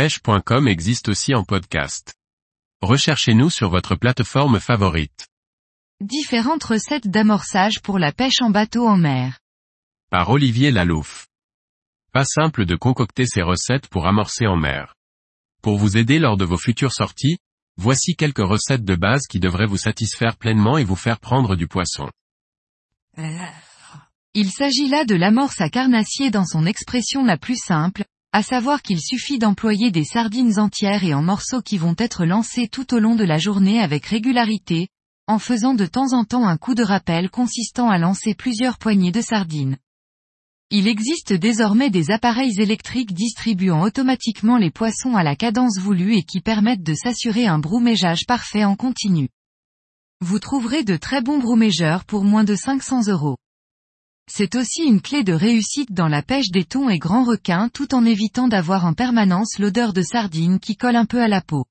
pêche.com existe aussi en podcast. Recherchez-nous sur votre plateforme favorite. Différentes recettes d'amorçage pour la pêche en bateau en mer. Par Olivier Lalouf. Pas simple de concocter ces recettes pour amorcer en mer. Pour vous aider lors de vos futures sorties, voici quelques recettes de base qui devraient vous satisfaire pleinement et vous faire prendre du poisson. Il s'agit là de l'amorce à carnassier dans son expression la plus simple, à savoir qu'il suffit d'employer des sardines entières et en morceaux qui vont être lancés tout au long de la journée avec régularité, en faisant de temps en temps un coup de rappel consistant à lancer plusieurs poignées de sardines. Il existe désormais des appareils électriques distribuant automatiquement les poissons à la cadence voulue et qui permettent de s'assurer un broumégeage parfait en continu. Vous trouverez de très bons broumégeurs pour moins de 500 euros. C'est aussi une clé de réussite dans la pêche des thons et grands requins tout en évitant d'avoir en permanence l'odeur de sardine qui colle un peu à la peau.